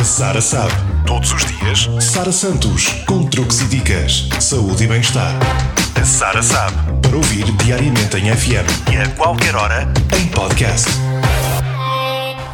A Sara sabe. Todos os dias, Sara Santos. Com truques e dicas. Saúde e bem-estar. A Sara sabe. Para ouvir diariamente em FM. E a qualquer hora, em podcast.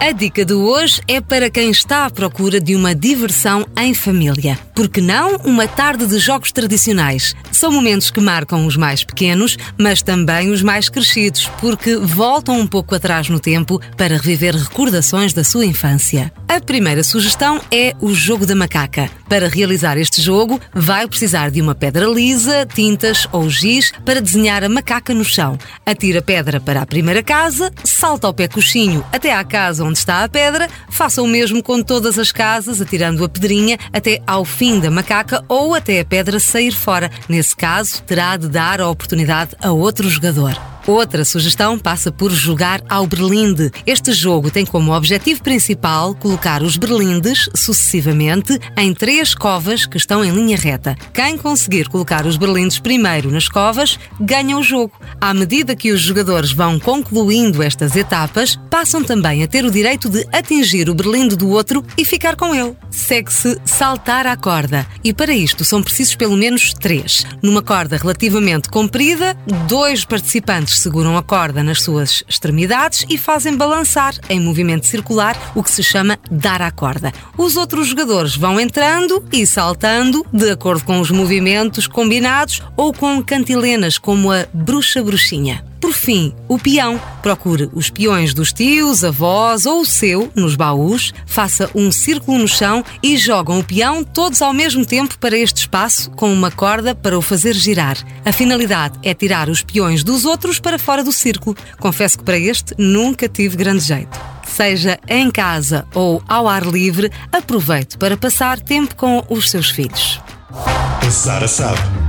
A dica de hoje é para quem está à procura de uma diversão em família. Porque não uma tarde de jogos tradicionais? São momentos que marcam os mais pequenos, mas também os mais crescidos, porque voltam um pouco atrás no tempo para reviver recordações da sua infância. A primeira sugestão é o jogo da macaca. Para realizar este jogo, vai precisar de uma pedra lisa, tintas ou giz para desenhar a macaca no chão. Atira a pedra para a primeira casa, salta ao pé coxinho até à casa onde está a pedra, faça o mesmo com todas as casas, atirando a pedrinha até ao fim da macaca ou até a pedra sair fora. Nesse caso, terá de dar a oportunidade a outro jogador. Outra sugestão passa por jogar ao berlinde. Este jogo tem como objetivo principal colocar os berlindes sucessivamente em três covas que estão em linha reta. Quem conseguir colocar os berlindes primeiro nas covas ganha o jogo. À medida que os jogadores vão concluindo estas etapas, passam também a ter o direito de atingir o berlinde do outro e ficar com ele. Segue-se saltar à corda. E para isto são precisos pelo menos três. Numa corda relativamente comprida, dois participantes seguram a corda nas suas extremidades e fazem balançar em movimento circular, o que se chama dar à corda. Os outros jogadores vão entrando e saltando de acordo com os movimentos combinados ou com cantilenas como a bruxa-bruxinha. Por fim, o peão. Procure os peões dos tios, avós ou o seu nos baús, faça um círculo no chão e jogam o peão todos ao mesmo tempo para este espaço com uma corda para o fazer girar. A finalidade é tirar os peões dos outros para fora do círculo. Confesso que para este nunca tive grande jeito. Seja em casa ou ao ar livre, aproveite para passar tempo com os seus filhos. Sara sabe.